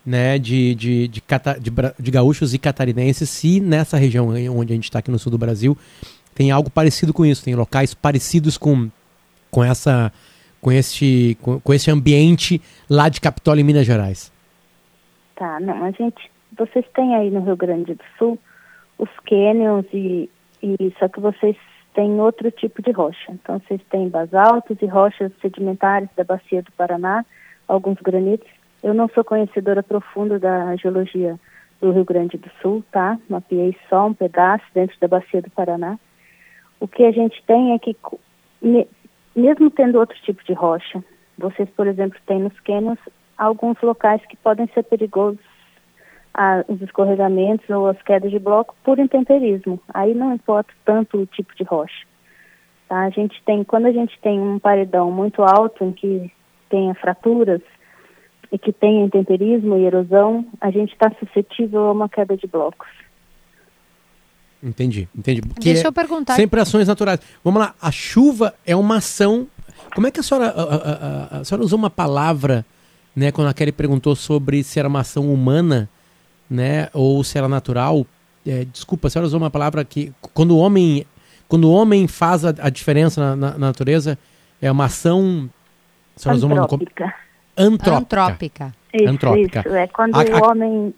né, de, de, de, de, de gaúchos e catarinenses, se nessa região onde a gente está aqui no sul do Brasil, tem algo parecido com isso, tem locais parecidos com, com essa com este com, com esse ambiente lá de Capitólio em Minas Gerais. Tá, não, a gente, vocês têm aí no Rio Grande do Sul os canyons e, e só que vocês têm outro tipo de rocha. Então vocês têm basaltos e rochas sedimentares da bacia do Paraná, alguns granitos. Eu não sou conhecedora profunda da geologia do Rio Grande do Sul, tá? Mapeei só um pedaço dentro da bacia do Paraná. O que a gente tem é que mesmo tendo outro tipo de rocha, vocês, por exemplo, têm nos canyons alguns locais que podem ser perigosos, ah, os escorregamentos ou as quedas de bloco por intemperismo. Aí não importa tanto o tipo de rocha. Tá? A gente tem, quando a gente tem um paredão muito alto em que tenha fraturas e que tenha intemperismo e erosão, a gente está suscetível a uma queda de blocos. Entendi, entendi. Porque Deixa é eu perguntar. Sempre ações naturais. Vamos lá, a chuva é uma ação. Como é que a senhora. A, a- a- a senhora usou uma palavra, né, quando a Kelly perguntou sobre se era uma ação humana, né, ou se era natural. É, desculpa, a senhora usou uma palavra que. Quando o homem. Quando o homem faz a, a diferença na, na- na natureza, é uma ação. A senhora usou uma Antrópica. antrópica. Isso, Antrópica. isso. É quando A- o a- homem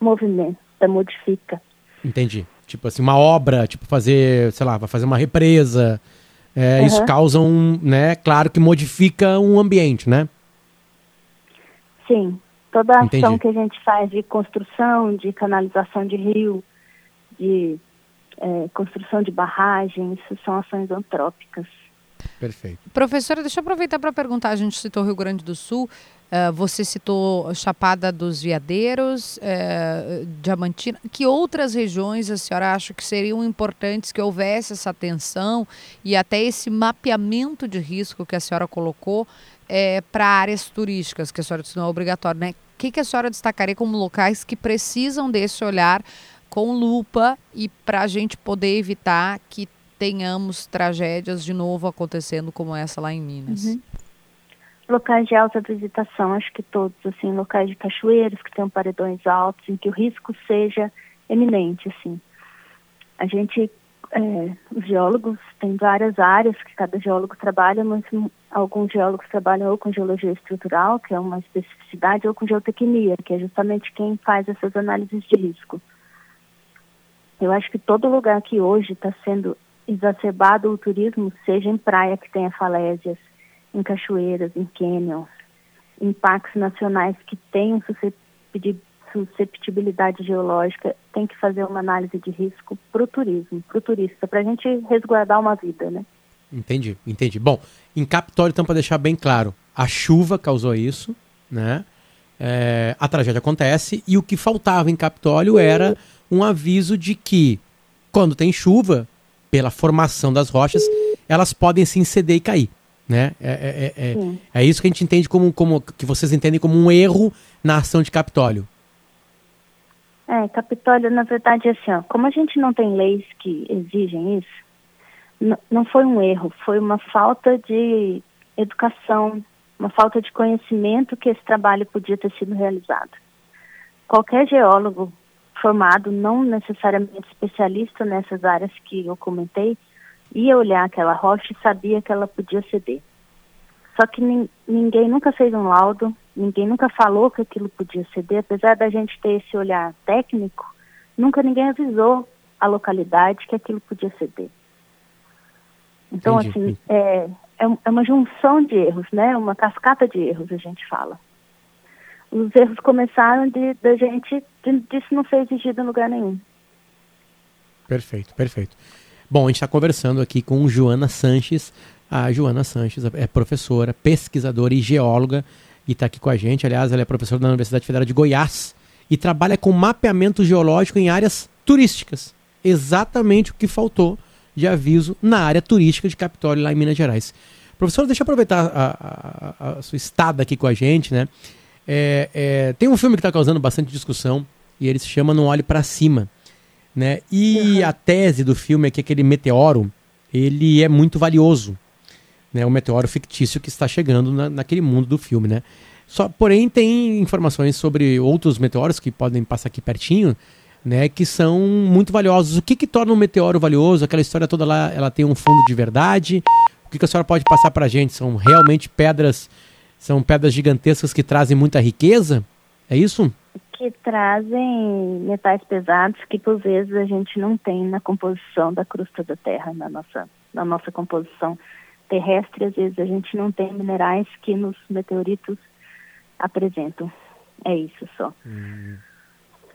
movimenta, modifica. Entendi. Tipo assim, uma obra, tipo fazer, sei lá, vai fazer uma represa. É, Isso Uhum. causa um, né, claro que modifica um ambiente, né? Sim, toda a ação Entendi. que a gente faz de construção, de canalização de rio, de eh, construção de barragens, são ações antrópicas. Perfeito. Professora, deixa eu aproveitar para perguntar. A gente citou Rio Grande do Sul, eh, você citou Chapada dos Veadeiros, eh, Diamantina. Que outras regiões a senhora acha que seriam importantes que houvesse essa atenção e até esse mapeamento de risco que a senhora colocou para áreas turísticas, que a senhora disse não é obrigatório, né? O que, que a senhora destacaria como locais que precisam desse olhar com lupa e para a gente poder evitar que tenhamos tragédias de novo acontecendo como essa lá em Minas. locais de alta visitação, acho que todos, assim, locais de cachoeiras que tenham paredões altos, em que o risco seja eminente, assim. A gente, é, os geólogos, tem várias áreas que cada geólogo trabalha, mas alguns geólogos trabalham ou com geologia estrutural, que é uma especificidade, ou com geotecnia, que é justamente quem faz essas análises de risco. Eu acho que todo lugar que hoje está sendo exacerbado o turismo, seja em praia que tenha falésias, em cachoeiras, em canyons, em parques nacionais que tenham susceptibilidade geológica, tem que fazer uma análise de risco para o turismo, para o turista, para a gente resguardar uma vida, né? Entendi, entendi. Bom, em Capitólio, então, para deixar bem claro, a chuva causou isso, né? É, a tragédia acontece e o que faltava em Capitólio era um aviso de que, quando tem chuva, pela formação das rochas, elas podem se inceder e cair. Né? É, é, é, é, é isso que a gente entende como, como. que vocês entendem como um erro na ação de Capitólio. É, Capitólio, na verdade, é assim, ó, como a gente não tem leis que exigem isso, não foi um erro, foi uma falta de educação, uma falta de conhecimento que esse trabalho podia ter sido realizado. Qualquer geólogo formado, não necessariamente especialista nessas áreas que eu comentei, ia olhar aquela rocha e sabia que ela podia ceder. Só que nin- ninguém nunca fez um laudo, ninguém nunca falou que aquilo podia ceder, apesar da gente ter esse olhar técnico, nunca ninguém avisou a localidade que aquilo podia ceder. Então, Entendi. assim, é, é é uma junção de erros, né? Uma cascata de erros, a gente fala. Os erros começaram de, da gente, de, disso não ser exigido em lugar nenhum. Perfeito, perfeito. Bom, a gente está conversando aqui com Joana Sanches. A Joana Sanches é professora, pesquisadora e geóloga e está aqui com a gente. Aliás, ela é professora da Universidade Federal de Goiás e trabalha com mapeamento geológico em áreas turísticas. Exatamente o que faltou de aviso na área turística de Capitólio, lá em Minas Gerais. Professor, deixa eu aproveitar a, a- a sua estada aqui com a gente, né? É, é, tem um filme que está causando bastante discussão e ele se chama Não Olhe para Cima né? E a tese do filme é que aquele meteoro, ele é muito valioso, né? O meteoro fictício que está chegando na, naquele mundo do filme, né? Só, porém, tem informações sobre outros meteoros que podem passar aqui pertinho, né? Que são muito valiosos. O que que torna um meteoro valioso? Aquela história toda lá, ela tem um fundo de verdade? O que, que a senhora pode passar para a gente? São realmente pedras, são pedras gigantescas que trazem muita riqueza? É isso? que trazem metais pesados que por vezes a gente não tem na composição da crosta da Terra, na nossa, na nossa composição terrestre, às vezes a gente não tem minerais que nos meteoritos apresentam. É isso só.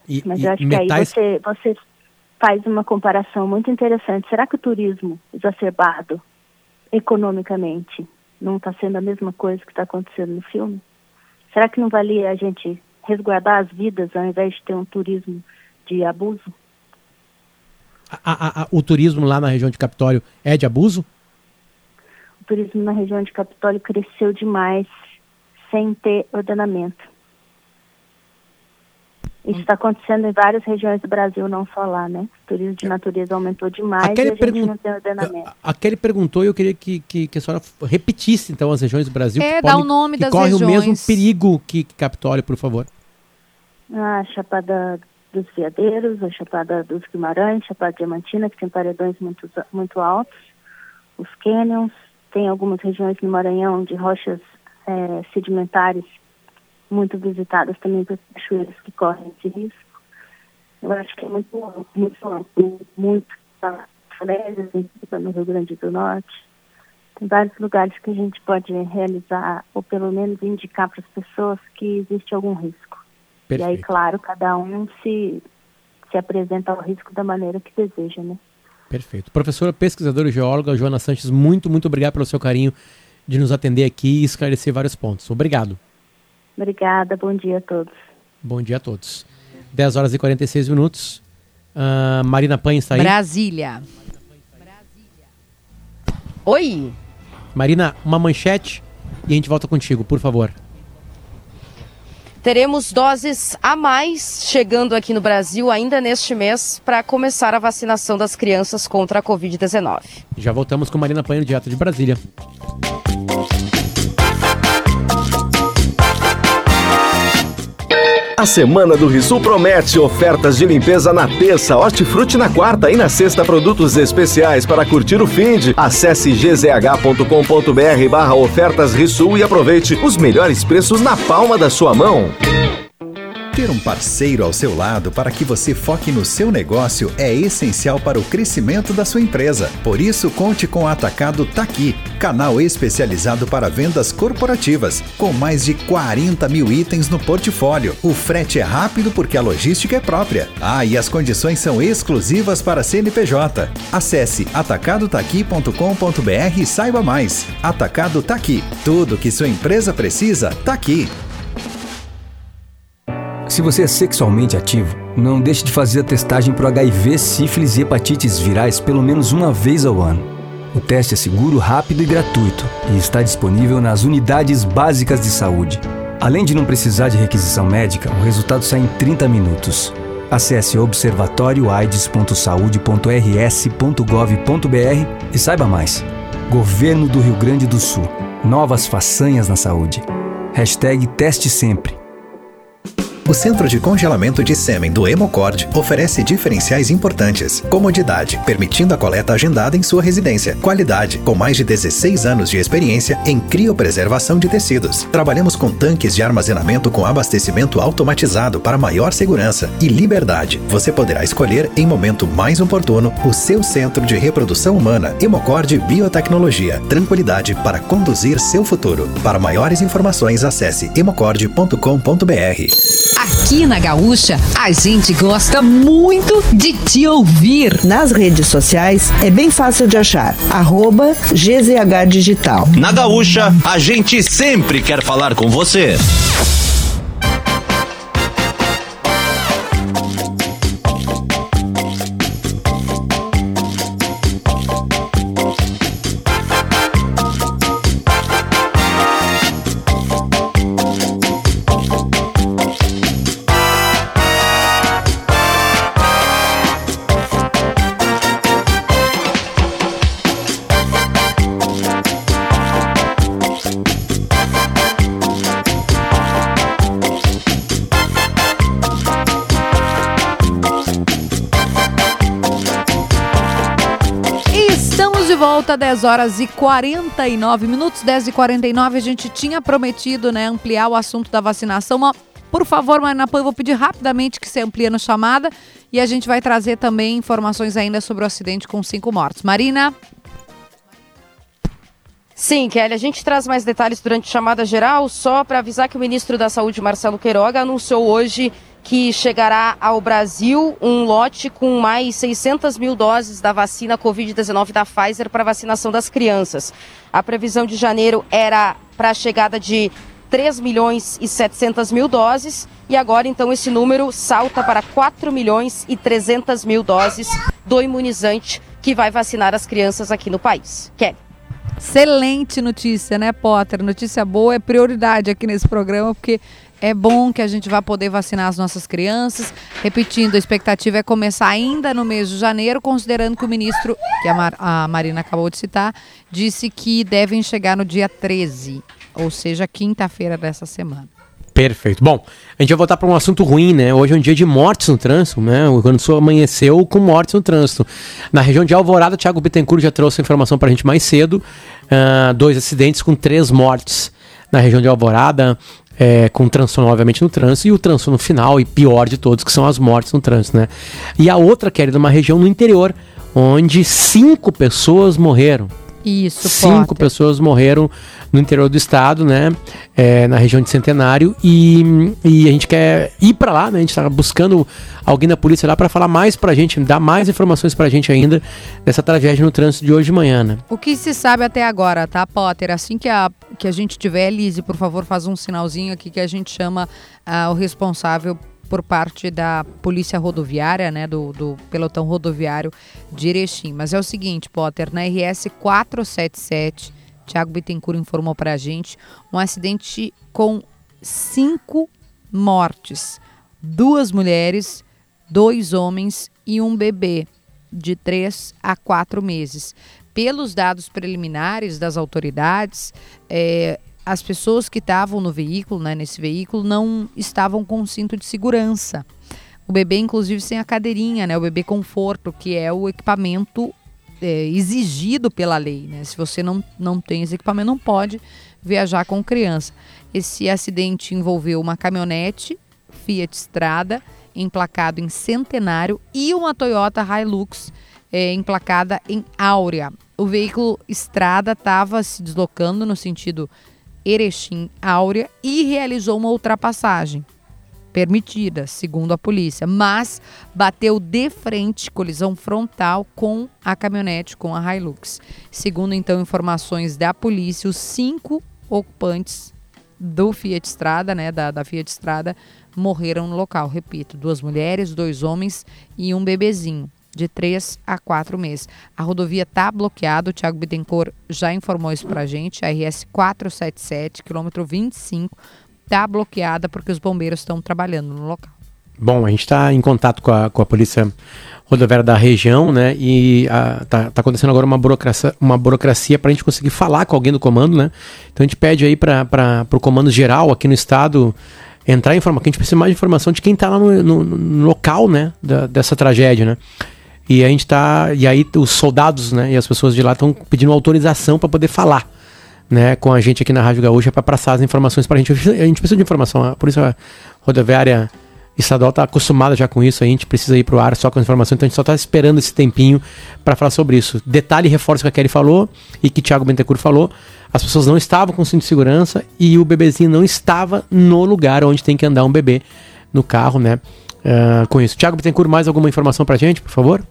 E, Mas eu acho que metais aí você, você faz uma comparação muito interessante. Será que o turismo exacerbado economicamente não está sendo a mesma coisa que está acontecendo no filme? Será que não valia a gente resguardar as vidas ao invés de ter um turismo de abuso? a- a- a- o turismo lá na região de Capitólio é de abuso? O turismo na região de Capitólio cresceu demais sem ter ordenamento. Isso está acontecendo em várias regiões do Brasil, não só lá, né? O turismo de natureza aumentou demais Aquele e a pergun- não tem ordenamento. A Kelly perguntou e eu queria que, que, que a senhora repetisse então as regiões do Brasil É, que, dá podem- o nome que das correm o mesmo regiões. perigo que, que Capitólio, por favor. A Chapada dos Veadeiros, a Chapada dos Guimarães, Chapada Diamantina, que tem paredões muito, muito altos, os cânions, tem algumas regiões no Maranhão de rochas eh, sedimentares muito visitadas também por cachoeiras que correm esse risco. Eu acho que é muito amplo, muito amplo, muito tá? Falésias, em- no Rio Grande do Norte. Tem vários lugares que a gente pode realizar, ou pelo menos indicar para as pessoas que existe algum risco. E aí, Perfeito. claro, cada um se, se apresenta ao risco da maneira que deseja, né? Perfeito. Professora, pesquisadora e geóloga Joana Sanches, muito, muito obrigado pelo seu carinho de nos atender aqui e esclarecer vários pontos. Obrigado. Obrigada, bom dia a todos. Bom dia a todos. 10 horas e 46 minutos. Ah, Marina Pan está aí. Brasília. Oi, Marina, uma manchete e a gente volta contigo, por favor. Teremos doses a mais chegando aqui no Brasil ainda neste mês para começar a vacinação das crianças contra a Covid-19. Já voltamos com Marina Pan, direto de Brasília. A semana do Risul promete ofertas de limpeza na terça, hortifruti na quarta e na sexta produtos especiais para curtir o fim de. Acesse gzh.com.br barra ofertas Risul e aproveite os melhores preços na palma da sua mão. Ter um parceiro ao seu lado para que você foque no seu negócio é essencial para o crescimento da sua empresa. Por isso, conte com o Atacado Taqui, canal especializado para vendas corporativas, com mais de 40 mil itens no portfólio. O frete é rápido porque a logística é própria. Ah, e as condições são exclusivas para CNPJ. Acesse atacadotaqui.com.br e saiba mais. Atacado Taqui. Tudo que sua empresa precisa, tá aqui. Se você é sexualmente ativo, não deixe de fazer a testagem para HIV, sífilis e hepatites virais pelo menos uma vez ao ano. O teste é seguro, rápido e gratuito e está disponível nas unidades básicas de saúde. Além de não precisar de requisição médica, o resultado sai em 30 minutos. Acesse observatórioaids.saude.rs.gov.br e saiba mais. Governo do Rio Grande do Sul. Novas façanhas na saúde. Hashtag Teste Sempre. O Centro de Congelamento de Sêmen do Hemocord oferece diferenciais importantes. Comodidade, permitindo a coleta agendada em sua residência. Qualidade, com mais de 16 anos de experiência em criopreservação de tecidos. Trabalhamos com tanques de armazenamento com abastecimento automatizado para maior segurança. E liberdade, você poderá escolher em momento mais oportuno o seu centro de reprodução humana. Hemocord Biotecnologia. Tranquilidade para conduzir seu futuro. Para maiores informações, acesse hemocord.com.br. Aqui na Gaúcha, a gente gosta muito de te ouvir. Nas redes sociais é bem fácil de achar. Arroba GZH Digital. Na Gaúcha, a gente sempre quer falar com você. Volta, 10 horas e 49 minutos, 10 e 49. A gente tinha prometido né, ampliar o assunto da vacinação. Por favor, Marina Pan, eu vou pedir rapidamente que você amplie no chamada e a gente vai trazer também informações ainda sobre o acidente com cinco mortos. Marina? Sim, Kelly, a gente traz mais detalhes durante a chamada geral, só para avisar que o ministro da Saúde, Marcelo Queiroga, anunciou hoje que chegará ao Brasil um lote com mais 600 mil doses da vacina Covid-19 da Pfizer para vacinação das crianças. A previsão de janeiro era para a chegada de 3 milhões e 700 mil doses e agora então esse número salta para 4 milhões e 300 mil doses do imunizante que vai vacinar as crianças aqui no país. Kelly. Excelente notícia, né, Potter? Notícia boa é prioridade aqui nesse programa, porque é bom que a gente vá poder vacinar as nossas crianças. Repetindo, a expectativa é começar ainda no mês de janeiro, considerando que o ministro, que a, Mar- a Marina acabou de citar, disse que devem chegar no dia 13, ou seja, quinta-feira dessa semana. Perfeito. Bom, a gente vai voltar para um assunto ruim, né? Hoje é um dia de mortes no trânsito, né? O Rio Grande do Sul amanheceu com mortes no trânsito. Na região de Alvorada, Thiago Bittencourt já trouxe a informação para a gente mais cedo. Ah, dois acidentes com três mortes na região de Alvorada, é, com transtorno, obviamente, no trânsito, e o transtorno final e pior de todos, que são as mortes no trânsito, né? E a outra, que era de uma região no interior, onde cinco pessoas morreram. Isso, Cinco Potter. pessoas morreram no interior do estado, né? É, na região de Centenário. E, e a gente quer ir para lá, né? A gente tá buscando alguém da polícia lá para falar mais pra gente, dar mais informações pra gente ainda dessa tragédia no trânsito de hoje de manhã, né? O que se sabe até agora, tá, Potter? Assim que a, que a gente tiver, Lise, por favor, faz um sinalzinho aqui que a gente chama ah, o responsável por parte da Polícia Rodoviária, né, do, do pelotão rodoviário de Erechim. Mas é o seguinte, Potter, na RS 477, Tiago Bittencourt informou pra gente, um acidente com cinco mortes. Duas mulheres, dois homens e um bebê de 3 a 4 meses. Pelos dados preliminares das autoridades, é, as pessoas que estavam no veículo, né, nesse veículo, não estavam com cinto de segurança. O bebê, inclusive, sem a cadeirinha, né? O bebê conforto, que é o equipamento é, exigido pela lei, né? Se você não, não tem esse equipamento, não pode viajar com criança. Esse acidente envolveu uma caminhonete Fiat Strada, emplacado em Centenário, e uma Toyota Hilux, é, emplacada em Áurea. O veículo Strada estava se deslocando no sentido Erechim-Áurea e realizou uma ultrapassagem permitida, segundo a polícia, mas bateu de frente, colisão frontal com a caminhonete, com a Hilux. Segundo então informações da polícia, os cinco ocupantes do Fiat Strada, né, da, da Fiat Strada, morreram no local. Repito, duas mulheres, dois homens e um bebezinho de 3 a 4 meses. A rodovia está bloqueada, o Thiago Bittencourt já informou isso para a gente, a RS 477, quilômetro 25, está bloqueada porque os bombeiros estão trabalhando no local. Bom, a gente está em contato com a, com a polícia rodoviária da região, né? E está tá acontecendo agora uma burocracia, uma burocracia para a gente conseguir falar com alguém do comando, né? Então a gente pede aí para o comando geral aqui no estado entrar em informação, que a gente precisa mais de informação de quem está lá no, no- no local, né? da- dessa tragédia, né? E a gente tá. E aí os soldados, né? E as pessoas de lá estão pedindo autorização para poder falar. Né, com a gente aqui na Rádio Gaúcha para passar as informações para a gente. A gente precisa de informação. A Polícia Rodoviária Estadual está acostumada já com isso. A gente precisa ir para o ar só com as informações. Então a gente só está esperando esse tempinho para falar sobre isso. Detalhe e reforço que a Kelly falou e que Thiago Bentecourt falou: as pessoas não estavam com cinto de segurança e o bebezinho não estava no lugar onde tem que andar um bebê no carro, né? ah, com isso. Thiago Bentecourt, mais alguma informação para a gente, por favor?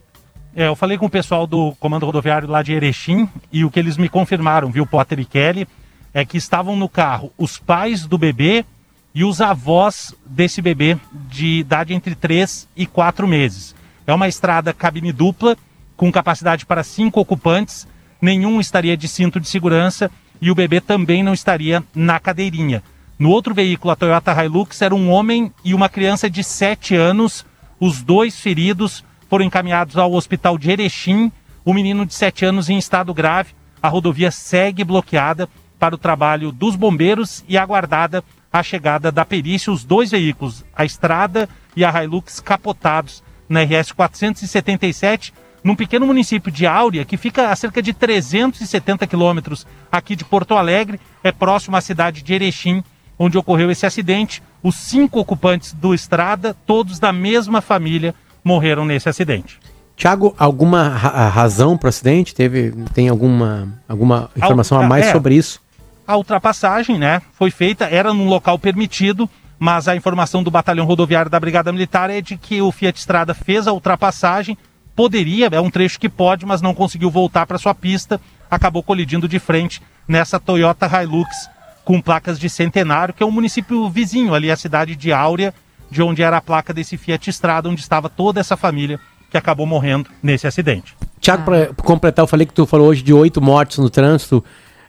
É, eu falei com o pessoal do Comando Rodoviário lá de Erechim e o que eles me confirmaram, viu, Potter e Kelly, é que estavam no carro os pais do bebê e os avós desse bebê de idade entre 3 e 4 meses. É uma estrada cabine dupla, com capacidade para cinco ocupantes, nenhum estaria de cinto de segurança e o bebê também não estaria na cadeirinha. No outro veículo, a Toyota Hilux, era um homem e uma criança de 7 anos, os dois feridos foram encaminhados ao hospital de Erechim, o menino de 7 anos em estado grave. A rodovia segue bloqueada para o trabalho dos bombeiros e aguardada a chegada da perícia. Os dois veículos, a Estrada e a Hilux, capotados na RS 477, num pequeno município de Áurea, que fica a cerca de 370 quilômetros aqui de Porto Alegre, é próximo à cidade de Erechim, onde ocorreu esse acidente. Os cinco ocupantes do Estrada, todos da mesma família, morreram nesse acidente. Tiago, alguma ra- razão para o acidente? Teve, tem alguma, alguma informação a Al- mais é. sobre isso? A ultrapassagem, né, foi feita, era num local permitido, mas a informação do Batalhão Rodoviário da Brigada Militar é de que o Fiat Strada fez a ultrapassagem, poderia, é um trecho que pode, mas não conseguiu voltar para sua pista, acabou colidindo de frente nessa Toyota Hilux com placas de Centenário, que é um município vizinho ali, a cidade de Áurea, de onde era a placa desse Fiat Strada, onde estava toda essa família que acabou morrendo nesse acidente. Tiago, para completar, eu falei que tu falou hoje de oito mortes no trânsito.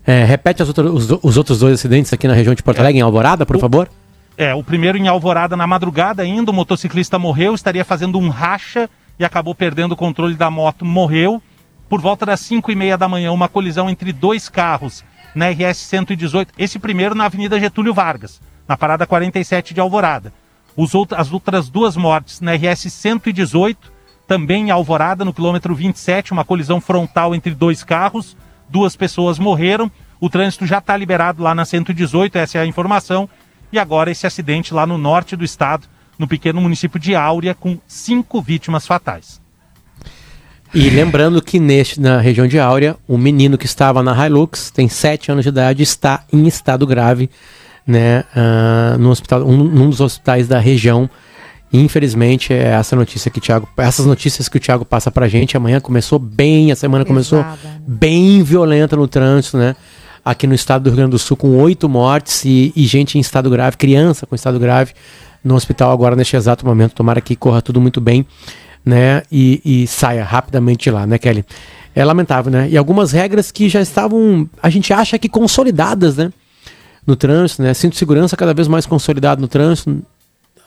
É, repete as outra- os, os outros dois acidentes aqui na região de Porto Alegre, em Alvorada, por favor. É, o primeiro em Alvorada na madrugada ainda, o motociclista morreu, estaria fazendo um racha e acabou perdendo o controle da moto, morreu. Por volta das 5 e meia da manhã, uma colisão entre dois carros na RS 118. Esse primeiro na Avenida Getúlio Vargas, na parada 47 de Alvorada. As outras duas mortes na RS 118, também em Alvorada, no quilômetro 27, uma colisão frontal entre dois carros. Duas pessoas morreram. O trânsito já está liberado lá na 118, essa é a informação. E agora esse acidente lá no norte do estado, no pequeno município de Áurea, com cinco vítimas fatais. E lembrando que neste, na região de Áurea, o menino que estava na Hilux, tem 7 anos de idade, está em estado grave, né, ah, no hospital, um, num dos hospitais da região. Infelizmente, é essa notícia que o Thiago, essas notícias que o Thiago passa pra gente. Amanhã começou bem, a semana começou bem violenta no trânsito, né? Aqui no estado do Rio Grande do Sul, com oito mortes e, e gente em estado grave, criança com estado grave no hospital agora neste exato momento. Tomara que corra tudo muito bem, né? E, e saia rapidamente de lá, né, Kelly? É lamentável, né? E algumas regras que já estavam, a gente acha que consolidadas, né? No trânsito, né? Cinto segurança cada vez mais consolidado no trânsito.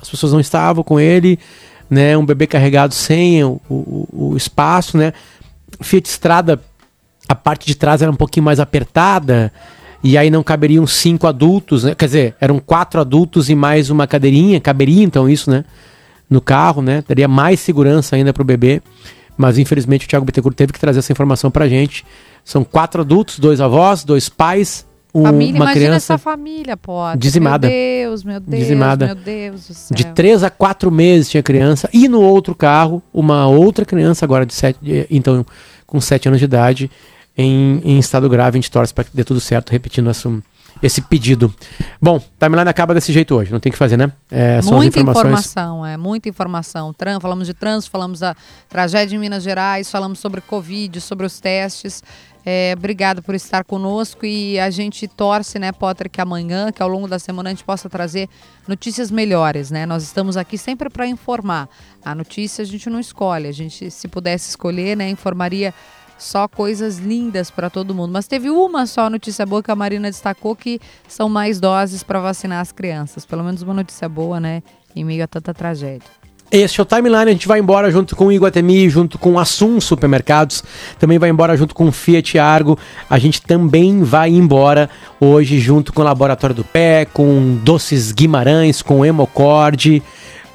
As pessoas não estavam com ele, né? Um bebê carregado sem o, o, o espaço, né? Fiat Strada, a parte de trás era um pouquinho mais apertada. E aí não caberiam cinco adultos, né? Quer dizer, eram quatro adultos e mais uma cadeirinha. Caberia então isso, né? No carro, né? Daria mais segurança ainda pro bebê. Mas infelizmente o Thiago Bittencourt teve que trazer essa informação pra gente. São quatro adultos, dois avós, dois pais, um- família, uma imagina criança. essa família, pode. Dizimada. Meu Deus, meu Deus, Dizimada. meu Deus do céu. De 3 a 4 meses tinha criança. E no outro carro, uma outra criança, agora de 7, então com 7 anos de idade, em, em estado grave. A gente torce para que dê tudo certo, repetindo esse, esse pedido. Bom, timeline acaba desse jeito hoje, não tem o que fazer, né? É, são muita informação, é muita informação. Tran, falamos de trânsito, falamos da tragédia em Minas Gerais, falamos sobre Covid, sobre os testes. É, obrigado por estar conosco e a gente torce, né, Potter, que amanhã, que ao longo da semana a gente possa trazer notícias melhores, né? Nós estamos aqui sempre para informar. A notícia a gente não escolhe, a gente, se pudesse escolher, né, informaria só coisas lindas para todo mundo. Mas teve uma só notícia boa que a Marina destacou que são mais doses para vacinar as crianças. Pelo menos uma notícia boa, né? Em meio a tanta tragédia. Este é o Timeline, a gente vai embora junto com Iguatemi, junto com Assum Supermercados, também vai embora junto com Fiat Argo, a gente também vai embora hoje junto com o Laboratório do Pé, com Doces Guimarães, com Hemocord,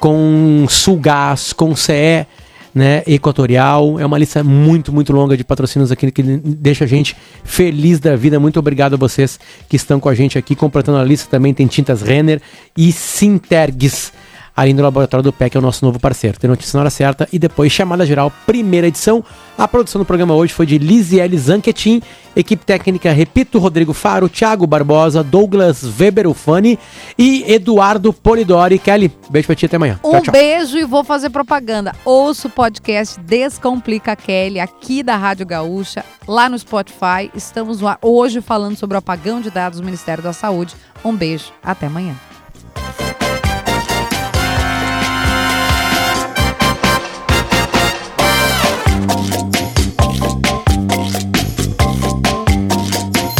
com Sulgás, com CE, né, Equatorial, é uma lista muito, muito longa de patrocínios aqui que deixa a gente feliz da vida, muito obrigado a vocês que estão com a gente aqui, completando a lista. Também tem Tintas Renner e Sintergues, ali no Laboratório do PEC, é o nosso novo parceiro. Tem notícia na hora certa e depois chamada geral, primeira edição. A produção do programa hoje foi de Lisiele Zanquetin, equipe técnica, repito, Rodrigo Faro, Thiago Barbosa, Douglas Weber Ufani e Eduardo Polidori. Kelly, beijo pra ti, até amanhã. Um tchau, tchau. beijo e vou fazer propaganda. Ouça o podcast Descomplica Kelly aqui da Rádio Gaúcha, lá no Spotify. Estamos no ar hoje falando sobre o apagão de dados do Ministério da Saúde. Um beijo, até amanhã.